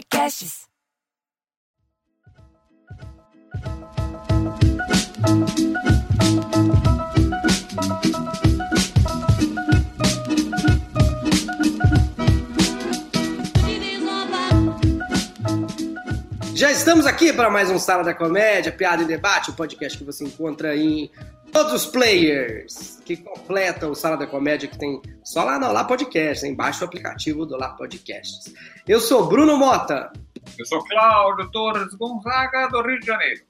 Podcasts. Já estamos aqui para mais um Sala da Comédia, Piada e Debate, o podcast que você encontra em todos os players que completam o Sala da Comédia, que tem só lá no Olá Podcast, embaixo o aplicativo do Olá Podcasts. Eu sou Bruno Mota. Eu sou Cláudio Torres Gonzaga, do Rio de Janeiro.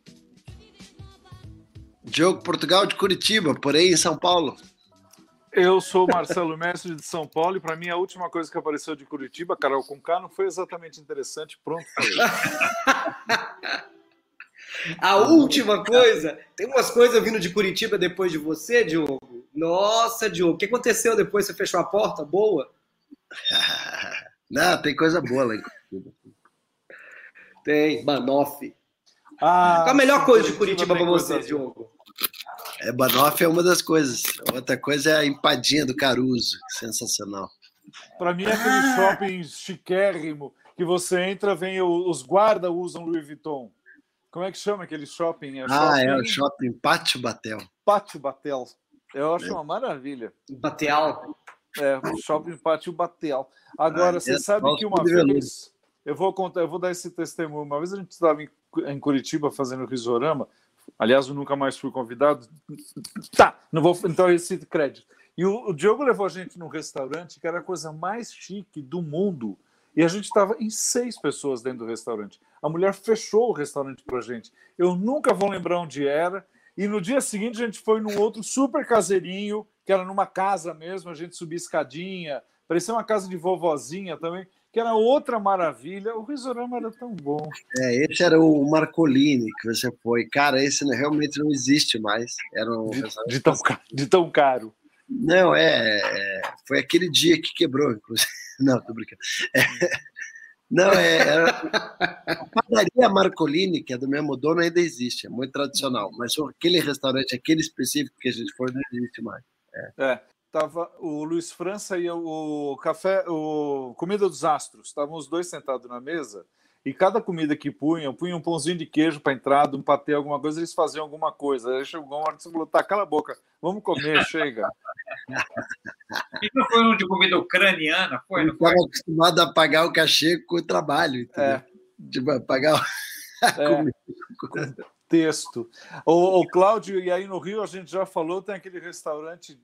Diogo Portugal de Curitiba, porém em São Paulo. Eu sou Marcelo Mestre de São Paulo e para mim a última coisa que apareceu de Curitiba, Carol Conká, não foi exatamente interessante. Pronto, foi. A última coisa, tem umas coisas vindo de Curitiba depois de você, Diogo. Nossa, Diogo, o que aconteceu depois? Você fechou a porta? Boa? Não, tem coisa boa lá em Curitiba. Tem, Banoff. Ah, Qual a melhor coisa de Curitiba para você, coisa- Diogo? É, Banoff é uma das coisas. Outra coisa é a empadinha do Caruso. Sensacional. Para mim é aquele shopping chiquérrimo que você entra, vem os guardas usam Louis Vuitton. Como é que chama aquele shopping? É Ah, shopping é o shopping Pátio Batel. Pátio Batel. Eu acho uma maravilha. Bateal. É, o shopping Pátio Batel. Agora, Ah, você é sabe que uma vez. Eu vou contar, eu vou dar esse testemunho. Uma vez a gente estava em, em Curitiba fazendo risorama. Aliás, eu nunca mais fui convidado. Tá, não vou. Então, esse crédito. E o, o Diogo levou a gente num restaurante que era a coisa mais chique do mundo. E a gente estava em seis pessoas dentro do restaurante. A mulher fechou o restaurante para gente. Eu nunca vou lembrar onde era. E no dia seguinte a gente foi num outro super caseirinho, que era numa casa mesmo. A gente subia escadinha, parecia uma casa de vovozinha também, que era outra maravilha. O risorama era tão bom. É, esse era o Marcolini que você foi. Cara, esse realmente não existe mais. Era um De, de tão, de tão caro. Não, é, é, Foi aquele dia que quebrou, inclusive. Não, tô brincando. É, não, é. Era, a padaria Marcolini, que é do mesmo dono, ainda existe, é muito tradicional. Mas aquele restaurante, aquele específico que a gente foi, não existe mais. É, tava o Luiz França e o café, o Comida dos Astros. Estavam os dois sentados na mesa e cada comida que punham, punham um pãozinho de queijo para entrada, um patê, alguma coisa, eles faziam alguma coisa. Aí chegou uma hora que você falou: tá, cala a boca, vamos comer, chega. E não foi um de comida ucraniana? Foi, não foi? estava acostumado a pagar o cachê com o trabalho, entendeu? É. Tipo, pagar o- É, texto. O, o Cláudio, e aí no Rio a gente já falou, tem aquele restaurante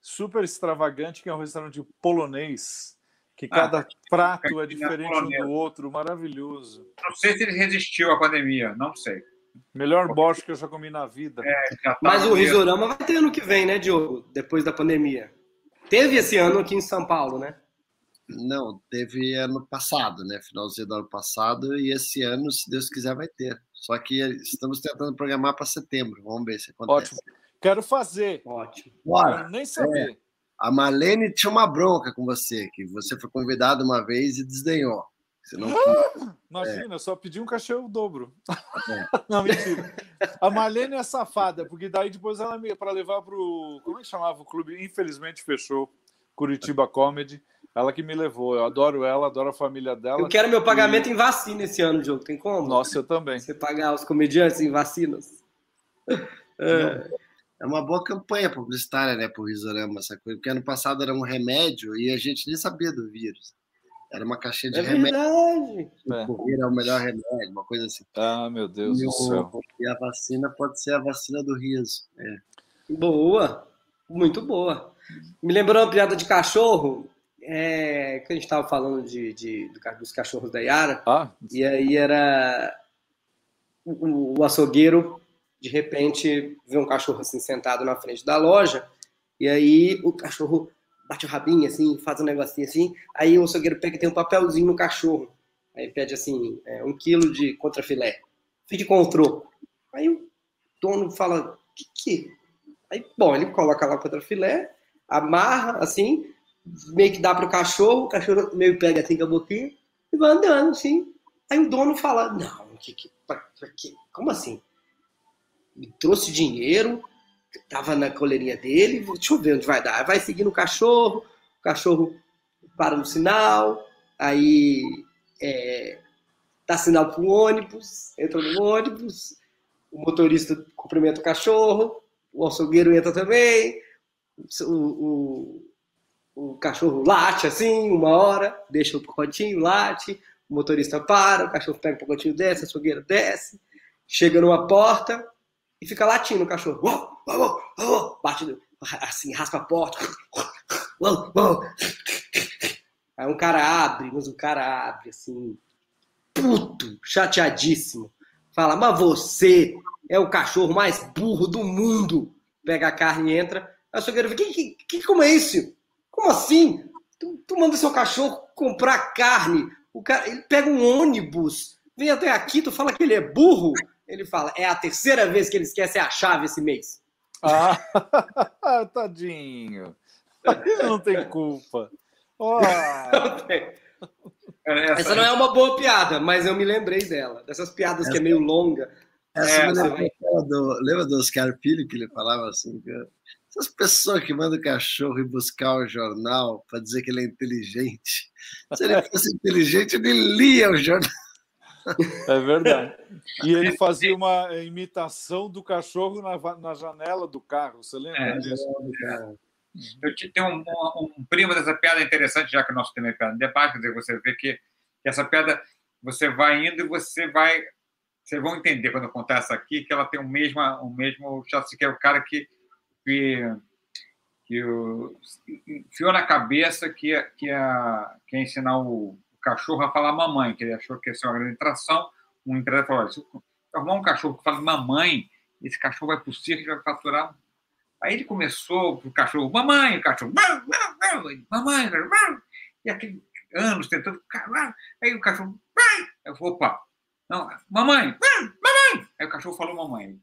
super extravagante, que é um restaurante polonês, que Ah, cada prato é cantina diferente um do outro, maravilhoso. Não sei se ele resistiu à pandemia, não sei. Melhor borscht que eu já comi na vida. Já tá Mas o. Risorama vai ter ano que vem, né, Diogo? Depois da pandemia. Teve esse ano aqui em São Paulo, né? Não, teve ano passado, né? Finalzinho do ano passado, e esse ano, se Deus quiser, vai ter. Só que estamos tentando programar para setembro. Vamos ver se acontece. Ótimo. Quero fazer. Ótimo. Bora. Quero nem saber. A Marlene tinha uma bronca com você, que você foi convidado uma vez e desdenhou. Você não Imagina, eu só pedi um cachê o dobro. É. Não, mentira. A Marlene é safada, porque daí depois ela me para levar pro. Como é que chamava o clube? Infelizmente fechou. Curitiba Comedy. Ela que me levou. Eu adoro ela, adoro a família dela. Eu quero meu pagamento em vacina esse ano, Diogo. Tem como? Nossa, eu também. Você pagar os comediantes em vacinas? É. É uma boa campanha publicitária, né, pro Risorama, essa coisa. Porque ano passado era um remédio e a gente nem sabia do vírus. Era uma caixinha de É remédio. verdade. É. O Covid é o melhor remédio, uma coisa assim. Ah, meu Deus E, do céu. o- e a vacina pode ser a vacina do riso. É. Boa. Muito boa. Me lembrou uma piada de cachorro. É, que a gente estava falando de, de- dos cachorros da Yara. Ah, E aí era o, o açougueiro, de repente, vê um cachorro assim sentado na frente da loja, e aí o cachorro bate o rabinho assim, faz um negocinho assim, aí o açougueiro pega e tem um papelzinho no cachorro. Aí pede assim, é, um quilo de contrafilé. Fique com o troco. Aí o dono fala, que que? Aí, bom, ele coloca lá o contrafilé, amarra assim, meio que dá pro cachorro, o cachorro meio pega assim com a boquinha e vai andando assim. Aí o dono fala, não, que, que, que, como assim? Me trouxe dinheiro, tava na coleirinha dele, deixa eu ver onde vai dar. Vai seguindo o cachorro, o cachorro para no sinal, aí é, dá sinal pro ônibus, entra no ônibus, o motorista cumprimenta o cachorro, o açougueiro entra também, o, o, o cachorro late assim, uma hora, deixa o pacotinho, late, o motorista para, o cachorro pega o pacotinho, desce, a açougueira desce, chega numa porta e fica latindo o cachorro. Uou, uou, uou, bate assim, raspa a porta. Uou, uou. Aí um cara abre, mas o cara abre assim, puto, chateadíssimo. Fala, mas você é o cachorro mais burro do mundo. Pega a carne e entra. A açougueira fala, que, que, como é isso? Como assim? Tu, tu manda seu cachorro comprar carne. O cara, ele pega um ônibus, vem até aqui, tu fala que ele é burro. Ele fala, é a terceira vez que ele esquece a chave esse mês. Ah, tadinho. Não tem culpa. Oh. Essa não é uma boa piada, mas eu me lembrei dela. Dessas piadas que é meio longa. Essa é, me do, lembra do Oscar Filho que ele falava assim? Que essas pessoas que mandam o cachorro ir buscar o jornal para dizer que ele é inteligente. Se ele fosse inteligente, ele lia o jornal. É verdade. E ele fazia uma imitação do cachorro na, na janela do carro. Você lembra é, disso? Eu tenho um, um, um, primo dessa piada interessante, já que o nosso tema é piada de debate, quer dizer, você vê que, que essa piada você vai indo e você vai. Vocês vão entender quando eu contar essa aqui, que ela tem o mesmo, o mesmo chassi, que é o cara que que, que enfiou na cabeça que ia, que, ia, que ia ensinar o, cachorro a falar mamãe, que ele achou que ia ser uma grande atração. Um empresário falou: se eu arrumar um cachorro que fala mamãe, esse cachorro vai para o circo e vai faturar. Aí ele começou o cachorro, mamãe, o cachorro, mamãe, e aquele anos tentando, aí o cachorro, eu falei, opa, não, mamãe, mamãe, aí o cachorro falou mamãe.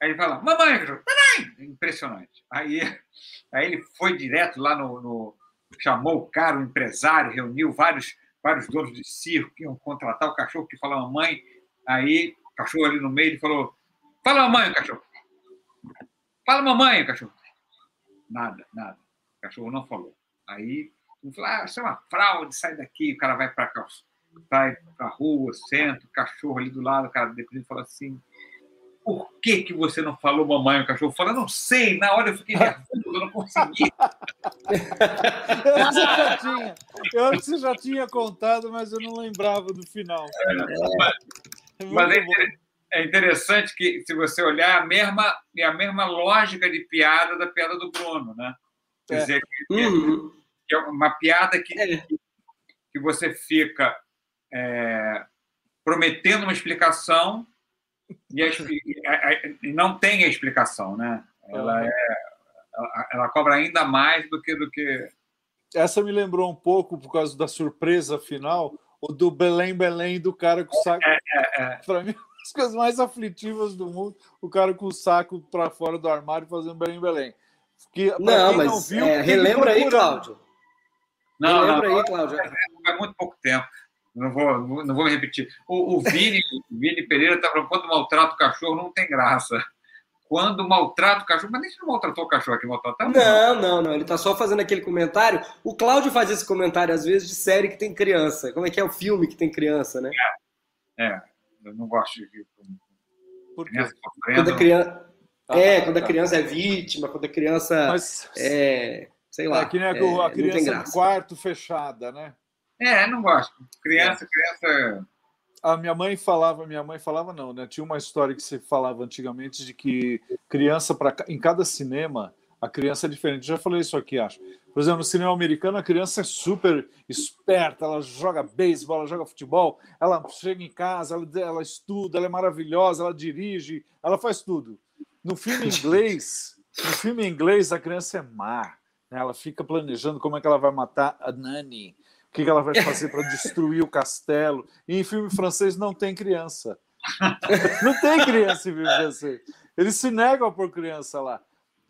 Aí ele fala, mamãe, mamãe! Impressionante. Aí, aí ele foi direto lá no, no, chamou o cara, o empresário, reuniu vários, vários donos de circo que iam contratar o cachorro que fala mamãe. Aí, o cachorro ali no meio, ele falou, fala mamãe, cachorro. Fala mamãe, cachorro. Nada, nada. O cachorro não falou. Aí, ele falou, ah, isso é uma fraude, sai daqui. O cara vai para a rua, senta, o cachorro ali do lado, o cara depois fala assim, por que, que você não falou mamãe? O cachorro fala, não sei, na hora eu fiquei nervoso, eu não consegui. Essa já tinha. Eu acho que você já tinha contado, mas eu não lembrava do final. É, é mas é, é, interessante que, se você olhar, é a mesma, é a mesma lógica de piada da piada do Bruno, né? Quer é. dizer, que, uhum. que, é uma piada que, é. que você fica prometendo uma explicação e, a, e não tem a explicação, né? Ela, é, ela, ela, cobra ainda mais do que, do que. Essa me lembrou um pouco, por causa da surpresa final, o do Belém Belém do cara com o saco. É, é, é. Para mim, as coisas mais aflitivas do mundo, o cara com o saco para fora do armário fazendo Belém Belém. Que, não, mas não viu, é, relembra aí, Cláudio. Não, relembra não, aí, Cláudio. Faz muito pouco tempo não vou, não vou me repetir. O, o Vini, Vini Pereira está falando quando maltrata o cachorro não tem graça. Quando maltrata o cachorro, mas nem se não maltratou o cachorro aqui, maltratar não. Não, não, Ele está só fazendo aquele comentário. O Cláudio faz esse comentário, às vezes, de série que tem criança. Como é que é o filme que tem criança, né? É, é eu não gosto de. Por quê? Quando a criança. Ah, é, quando a tá. criança é vítima, quando a criança mas... é, sei lá. É que nem a, a criança no quarto fechada, né? É, não gosto. Criança, é. criança. A minha mãe falava, minha mãe falava não, né? Tinha uma história que se falava antigamente de que criança para em cada cinema a criança é diferente. Já falei isso aqui, acho. Por exemplo, no cinema americano a criança é super esperta, ela joga beisebol, ela joga futebol, ela chega em casa, ela, ela estuda, ela é maravilhosa, ela dirige, ela faz tudo. No filme inglês, no filme inglês a criança é má. Né? Ela fica planejando como é que ela vai matar a Nani que, que ela vai fazer para destruir o castelo. E em filme francês não tem criança. não tem criança em filme francês. Eles se negam por criança lá.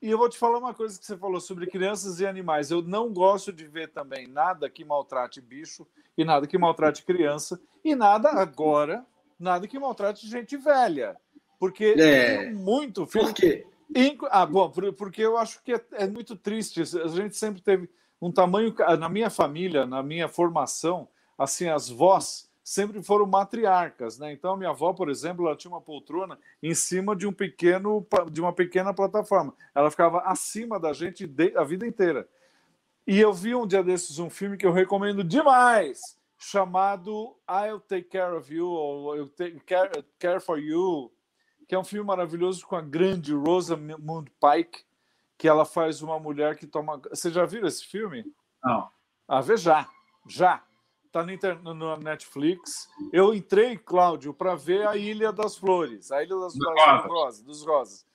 E eu vou te falar uma coisa que você falou sobre crianças e animais. Eu não gosto de ver também nada que maltrate bicho e nada que maltrate criança e nada agora, nada que maltrate gente velha. Porque é. muito filme. Por quê? Ah, bom, porque eu acho que é, é muito triste. A gente sempre teve um tamanho. Na minha família, na minha formação, assim, as vós sempre foram matriarcas, né? Então, minha avó, por exemplo, ela tinha uma poltrona em cima de um pequeno, de uma pequena plataforma. Ela ficava acima da gente a vida inteira. E eu vi um dia desses um filme que eu recomendo demais, chamado I'll Take Care of You, ou I'll Take Care, care for You, que é um filme maravilhoso com a grande Rosamund Pike, que ela faz uma mulher que toma. Você já viu esse filme? Não. Ah, vê já, já. Está no, no, Netflix. Eu entrei, Cláudio, para ver a Ilha das Flores, a Ilha das. Rosas, dos Rosas.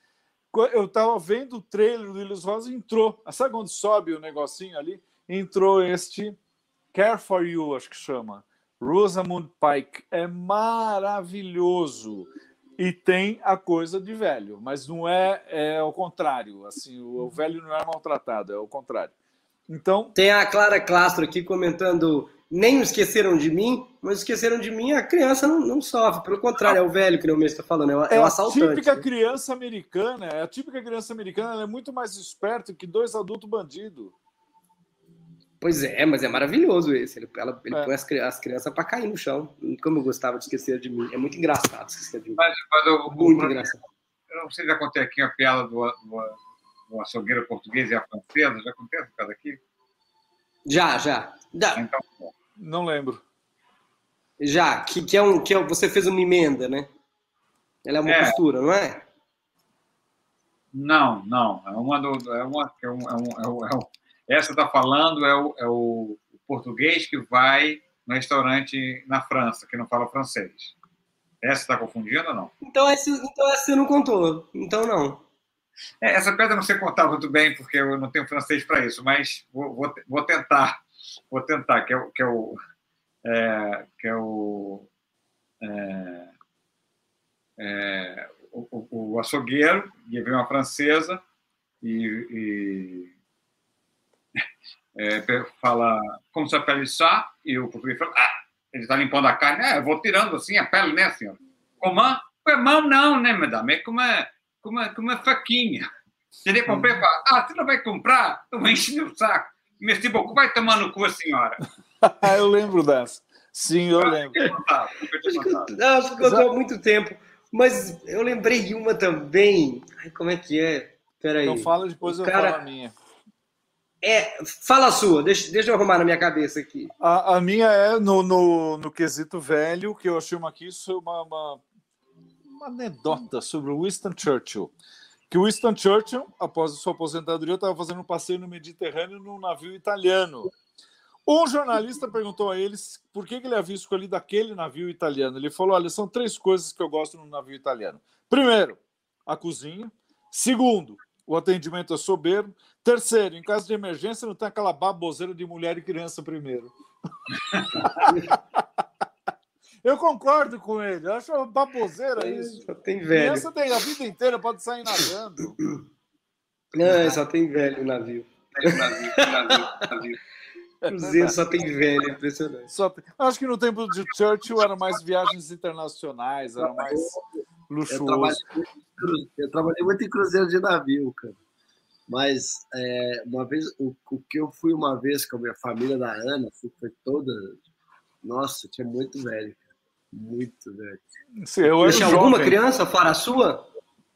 Eu estava vendo o trailer do Ilha das Rosas entrou. Sabe quando sobe o negocinho ali? Entrou este Care for You, acho que chama. Rosamund Pike. É maravilhoso e tem a coisa de velho, mas não é, é o contrário. Assim, o, o velho não é maltratado, é o contrário. Então tem a Clara Clastro aqui comentando nem esqueceram de mim, mas esqueceram de mim, a criança não, não sofre. Pelo contrário, é o velho que o mesmo está falando, é, o, é, é o assaltante. A típica né? criança americana, é a típica criança americana é muito mais esperta que dois adultos bandidos. Pois é, mas é maravilhoso esse. Ele, ela, ele é. põe as, as crianças para cair no chão. Como eu gostava de esquecer de mim. É muito engraçado esquecer de mim. Mas, mas eu, muito engraçado. Eu não sei se já contei aqui a piada do, do, do açougueiro português e a francesa. Já contei essa piada aqui? Já, já. já. Então, não lembro. Já, que, que, é um, que é, você fez uma emenda, né? Ela é uma é. costura, não é? Não, não. É uma do. É uma, é um, é um, é um essa está falando é o, é o português que vai no restaurante na França, que não fala francês. Essa está confundindo ou não? Então essa, então essa você não contou. Então não. É, essa pedra não sei contar muito bem, porque eu não tenho francês para isso, mas vou, vou, vou, tentar. Vou tentar, que é, que é o. É, que é o. É, é, o, o, o açougueiro, e veio uma francesa, e, e é, fala como se a pele está, e o português fala, ah, ele está limpando a carne, ah, eu vou tirando assim a pele, né, senhor? Com mão? Com mão não, né, madame? É com uma, com uma, com uma faquinha. Ele comprei e fala, ah, você não vai comprar? Eu enche o saco. Mas, tipo, vai tomar no cu a senhora. eu lembro dessa. Sim, eu lembro. Não, acho que eu há muito tempo. Mas eu lembrei de uma também. Ai, como é que é? Peraí. Então fala, depois o eu cara... falo a minha. É, fala a sua, deixa, deixa eu arrumar na minha cabeça aqui. A, a minha é no, no, no, quesito velho, que eu achei uma aqui uma, uma, uma anedota sobre Winston Churchill. Que Winston Churchill, após a sua aposentadoria, estava fazendo um passeio no Mediterrâneo num navio italiano. Um jornalista perguntou a eles por que, que ele havia escolhido aquele navio italiano. Ele falou: olha, são três coisas que eu gosto no navio italiano. Primeiro, a cozinha. Segundo, o atendimento é soberbo. Terceiro, em caso de emergência, não tem aquela baboseira de mulher e criança primeiro. Eu concordo com ele. Eu acho baboseira isso. Só tem velho. Criança tem a vida inteira, pode sair nadando. Não, só tem velho navio. navio, navio, navio. Cruzeiro só tem velho, impressionante. Só tem... Acho que no tempo de Churchill eram mais viagens internacionais, era mais luxuoso. Eu trabalhei, eu trabalhei muito em cruzeiro de navio, cara. Mas é, uma vez, o, o, que eu fui uma vez com a minha família da Ana, foi toda. Nossa, tinha muito velho, cara. Muito velho. Sim, eu Tinha alguma criança fora a sua?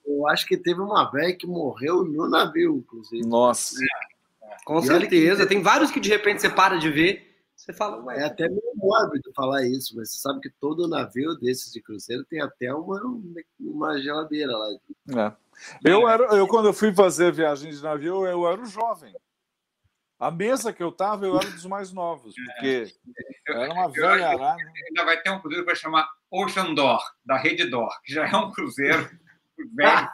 Eu acho que teve uma velha que morreu no navio, inclusive. Nossa. É. Com certeza. Que... Tem vários que de repente você para de ver. Você fala, Ué. É até meio mórbido falar isso, mas você sabe que todo navio desses de cruzeiro tem até uma, uma geladeira lá. É. Eu, era, eu, quando eu fui fazer viagem de navio, eu era o jovem. A mesa que eu estava, eu era dos mais novos, porque era uma velha arara. Ainda vai ter um cruzeiro que vai chamar Ocean Door, da Rede Door, que já é um cruzeiro velho.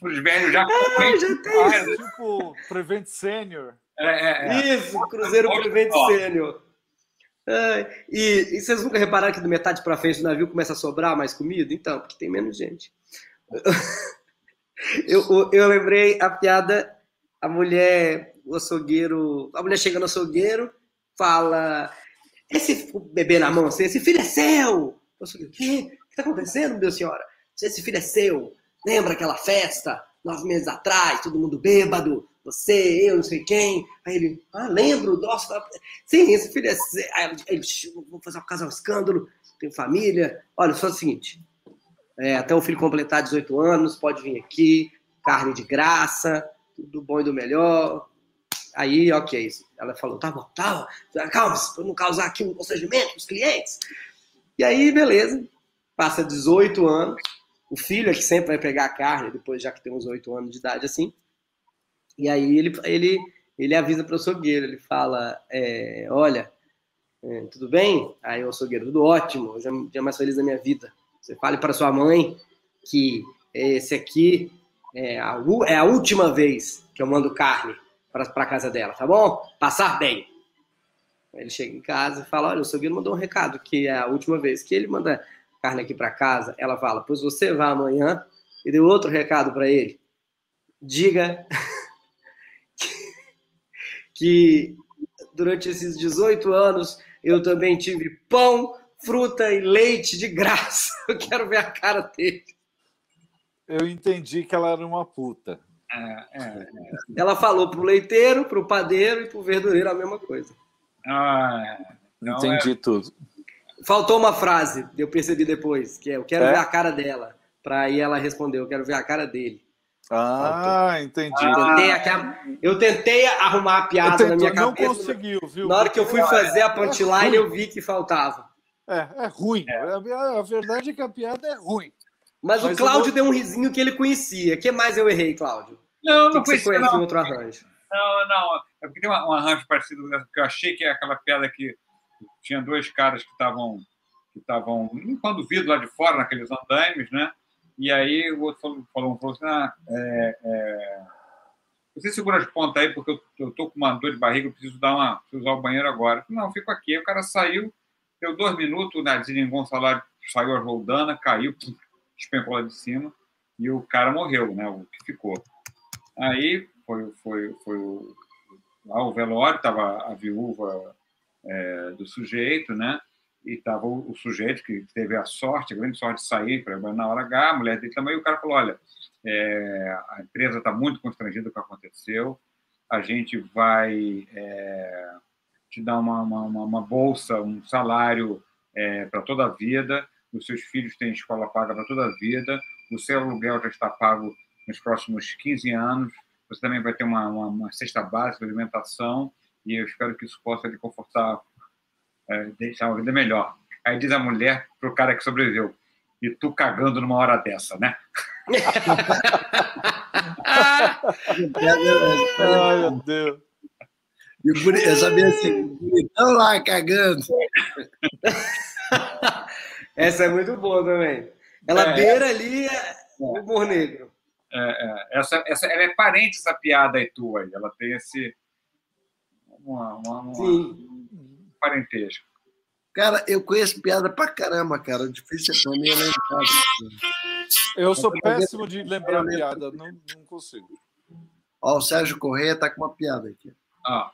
Os velhos já. Ah, já tem. Ah, é tipo Prevent Senior. É, é, é. Isso, Cruzeiro Prevent Senior. e, e, vocês nunca repararam que do metade para frente do navio começa a sobrar mais comida? Então, porque tem menos gente. Eu, eu lembrei a piada, a mulher, o açougueiro, a mulher chega no açougueiro, fala, esse bebê na mão, assim, esse filho é seu! O açougueiro, o que está acontecendo, meu senhora? Esse filho é seu. Lembra aquela festa, nove meses atrás, todo mundo bêbado, você, eu, não sei quem. Aí ele, ah, lembro, nossa, sim, esse filho é. Aí ele, vou fazer um escândalo, tenho família. Olha, só o seguinte: é, até o filho completar 18 anos, pode vir aqui, carne de graça, tudo bom e do melhor. Aí, ok. Ela falou, tá bom, tá bom, calma, para não causar aqui um constrangimento com os clientes. E aí, beleza, passa 18 anos, o filho é que sempre vai pegar a carne, depois já que tem uns 8 anos de idade assim, e aí ele, ele, ele avisa para o açougueiro, ele fala, é, olha, é, tudo bem? Aí o açougueiro, tudo ótimo, hoje é o dia mais feliz da minha vida. Você fale para sua mãe que esse aqui é a, é a última vez que eu mando carne para casa dela, tá bom? Passar bem. Ele chega em casa e fala: Olha, o açougueiro mandou um recado que é a última vez que ele manda carne aqui para casa. Ela fala: Pois você vai amanhã e deu outro recado para ele. Diga que durante esses 18 anos eu também tive pão, fruta e leite de graça. Eu quero ver a cara dele. Eu entendi que ela era uma puta. É, é, é. Ela falou pro leiteiro, pro padeiro e pro verdureiro a mesma coisa. Ah, entendi é. tudo. Faltou uma frase, eu percebi depois, que é eu quero é? ver a cara dela. Para aí ela respondeu, eu quero ver a cara dele. Ah, Faltou. entendi. Eu tentei, eu tentei arrumar a piada tento, na minha cabeça. Não conseguiu, viu? Na hora que eu fui fazer a punchline, eu vi que faltava. É, é ruim. A, verdade é que a piada é ruim. Mas, Mas o Cláudio vou... deu um risinho que ele conhecia. O que mais eu errei, Cláudio? Não, não que conhecia. Não. outro arranjo? Não, não. É porque tem um arranjo parecido que eu achei que é aquela piada que tinha dois caras que estavam que estavam limpando vidro lá de fora, naqueles andaimes, né? E aí o outro falou, falou, falou assim, ah, é, é... você segura as pontas aí porque eu, eu tô com uma dor de barriga, eu preciso dar uma, preciso usar o banheiro agora. Não, eu fico aqui. Aí o cara saiu, deu dois minutos, né, deslingou um salário, saiu a roldana, caiu, despencou lá de cima e o cara morreu, né? O que ficou. Aí foi, foi, foi o, lá o velório, estava a viúva é, do sujeito, né? E estava o, o, sujeito que teve a sorte, a grande sorte de sair para na hora H, a mulher dele também, e o cara falou: olha, é, a empresa está muito constrangida com o que aconteceu, a gente vai é, te dar uma, uma, uma, bolsa, um salário é, para toda a vida, os seus filhos têm escola paga para toda a vida, o seu aluguel já está pago nos próximos 15 anos, você também vai ter uma, uma, uma cesta básica de alimentação e eu espero que isso possa lhe confortar, é, deixar uma vida melhor. Aí diz a mulher para o cara que sobreviveu, e tu cagando numa hora dessa, né? Ai, meu Deus. E eu sabia assim, estão lá cagando. Essa é muito boa também. Ela é, beira ali é, o humor negro. É, é, essa, essa, ela é parente, essa piada aí tua. Aí. Ela tem esse. Uma, uma, uma Sim. parentesco. Cara, eu conheço piada pra caramba, cara. Difícil pra mim lembrar. Eu sou péssimo de lembrar piada, não, não consigo. Ó, o Sérgio Correia tá com uma piada aqui. Ah.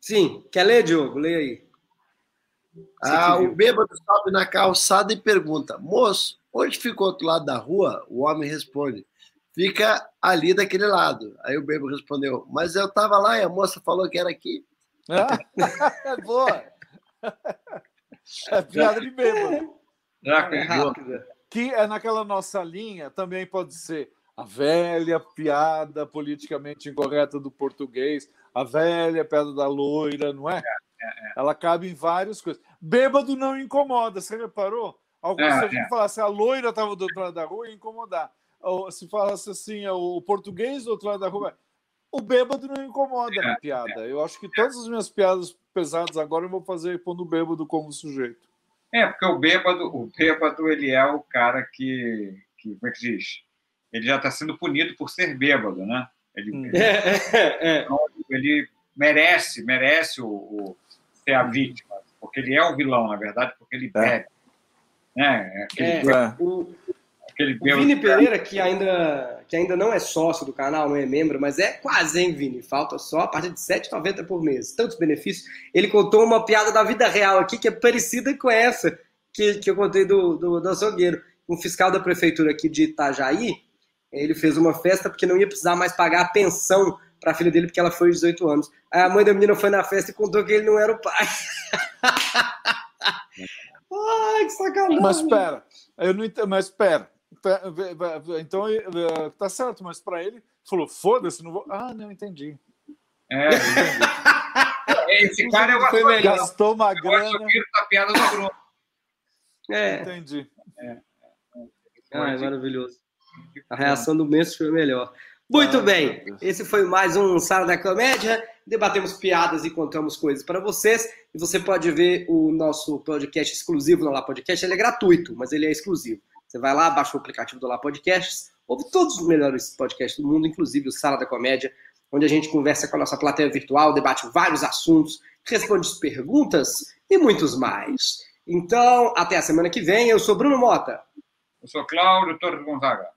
Sim, quer ler, Diogo? Lê aí. Ah, o bêbado sobe na calçada e pergunta: Moço, onde fica o outro lado da rua? O homem responde: Fica ali daquele lado. Aí o bêbado respondeu: Mas eu estava lá e a moça falou que era aqui. Ah, boa! É piada de bêbado. É rápida. Que é naquela nossa linha, também pode ser a velha piada politicamente incorreta do português, a velha piada da loira, não é? é é, é. Ela cabe em várias coisas. Bêbado não incomoda, você reparou? Alguns, é, se a gente é. falasse a loira estava do outro lado da rua, ia incomodar. Ou, se falasse assim, o português do outro lado da rua, o bêbado não incomoda na piada. Eu acho que todas as minhas piadas pesadas agora eu vou fazer pondo o bêbado como sujeito. É, porque o bêbado, o bêbado ele é o cara que, que como é que diz? Ele já está sendo punido por ser bêbado, né? Ele, hum. ele, ele merece, merece o, o ser a vítima, porque ele é o vilão, na verdade, porque ele é. bebe. É. Né? Aquele, é, o, aquele o Vini Pereira, que ainda, que ainda não é sócio do canal, não é membro, mas é quase, hein, Vini? Falta só a partir de R$ 7,90 por mês. Tantos benefícios. Ele contou uma piada da vida real aqui que é parecida com essa que, que eu contei do, do, do açougueiro. Um fiscal da prefeitura aqui de Itajaí, ele fez uma festa porque não ia precisar mais pagar a pensão para a filha dele porque ela foi 18 anos. Aí a mãe da menina foi na festa e contou que ele não era o pai. Ai, que sacanagem. Mas espera, eu não entendo, mas espera. Então tá certo, mas para ele falou: foda-se, não vou. Ah, não entendi. É, entendi. Esse cara eu foi melhor. Gastou uma eu grana. da piada do Bruno. É. Entendi. É. Ah, é maravilhoso. A reação do Messi foi melhor. Muito ah, bem, esse foi mais um Sala da Comédia. Debatemos piadas e contamos coisas para vocês. E você pode ver o nosso podcast exclusivo no Lá Podcast. Ele é gratuito, mas ele é exclusivo. Você vai lá, baixa o aplicativo do Lá Podcasts, ouve todos os melhores podcasts do mundo, inclusive o Sala da Comédia, onde a gente conversa com a nossa plateia virtual, debate vários assuntos, responde as perguntas e muitos mais. Então, até a semana que vem. Eu sou Bruno Mota. Eu sou Cláudio Torres Gonzaga.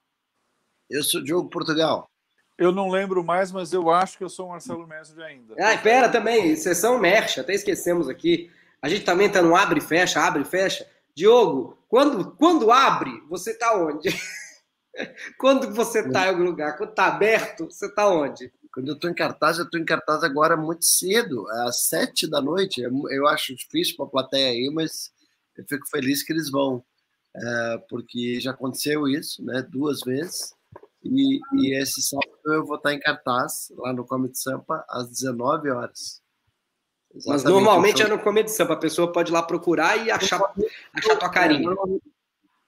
Eu sou Diogo Portugal. Eu não lembro mais, mas eu acho que eu sou Marcelo Mestre ainda. Ah, pera também, sessão Merch, até esquecemos aqui. A gente também tá no abre e fecha, abre e fecha. Diogo, quando, quando abre, você tá onde? quando você tá em algum lugar? Quando tá aberto, você tá onde? Quando eu tô em cartaz, eu tô em cartaz agora muito cedo, às sete da noite. Eu acho difícil para a plateia aí, mas eu fico feliz que eles vão, é, porque já aconteceu isso, né, duas vezes. E, e, esse sábado eu vou estar em cartaz lá no Comedy Sampa às 19 horas. Exatamente Mas normalmente é no Comedy Sampa, a pessoa pode ir lá procurar e achar, achar tua carinha. Normalmente,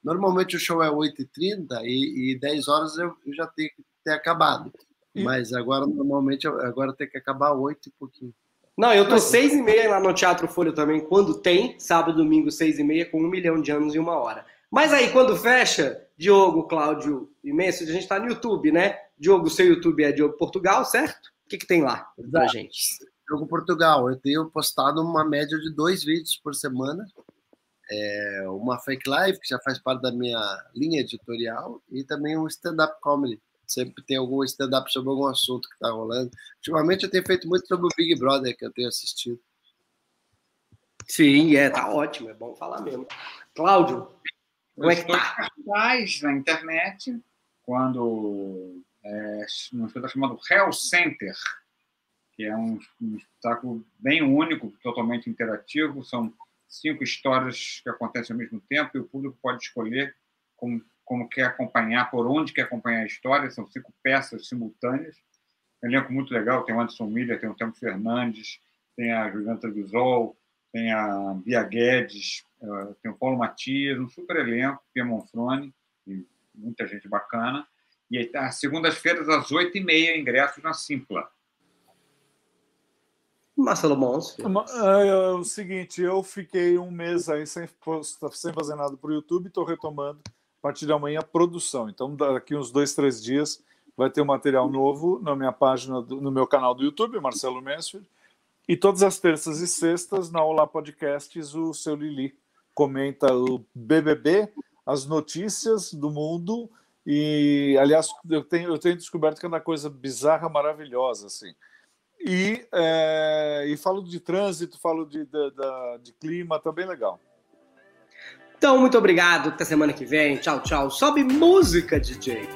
normalmente o show é 8h30 e, e 10 horas eu, eu já tenho que ter acabado. Mas agora, normalmente, agora tem que acabar 8 e pouquinho. Não, eu tô seis e meia lá no Teatro Folha também, quando tem, sábado, domingo, seis e meia, com um milhão de anos e uma hora. Mas aí, quando fecha, Diogo, Cláudio e Messi, a gente tá no YouTube, né? Diogo, seu YouTube é Diogo Portugal, certo? O que, que tem lá pra gente? Diogo Portugal, eu tenho postado uma média de dois vídeos por semana. É uma fake live, que já faz parte da minha linha editorial, e também um stand-up comedy sempre tem algum stand-up sobre algum assunto que está rolando. Ultimamente eu tenho feito muito sobre o Big Brother que eu tenho assistido. Sim, é, tá ótimo, é bom falar mesmo. Cláudio, como é que tá? cartaz na internet quando é, um espetáculo chamado Hell Center, que é um, um espetáculo bem único, totalmente interativo. São cinco histórias que acontecem ao mesmo tempo e o público pode escolher como como quer acompanhar, por onde quer acompanhar a história. São cinco peças simultâneas. Um elenco muito legal. Tem o Anderson Miller, tem o Tempo Fernandes, tem a Juliana Trevisol, tem a Bia Guedes, eh, tem o Paulo Matias, um super elenco, Pia Monfrone, muita gente bacana. E às segundas-feiras, às oito e meia, ingressos na Simpla. Marcelo Mons. É, é, o seguinte, eu fiquei um mês aí sem, sem fazer nada para o YouTube, estou retomando partir de amanhã, produção. Então, daqui uns dois, três dias, vai ter um material novo na minha página, do, no meu canal do YouTube, Marcelo Mansfield. E todas as terças e sextas, na Olá Podcasts, o seu Lili comenta o BBB, as notícias do mundo. E, aliás, eu tenho, eu tenho descoberto que é uma coisa bizarra, maravilhosa, assim. E, é, e falo de trânsito, falo de, de, de, de clima, também legal. Então, muito obrigado. Até semana que vem. Tchau, tchau. Sobe música, DJ.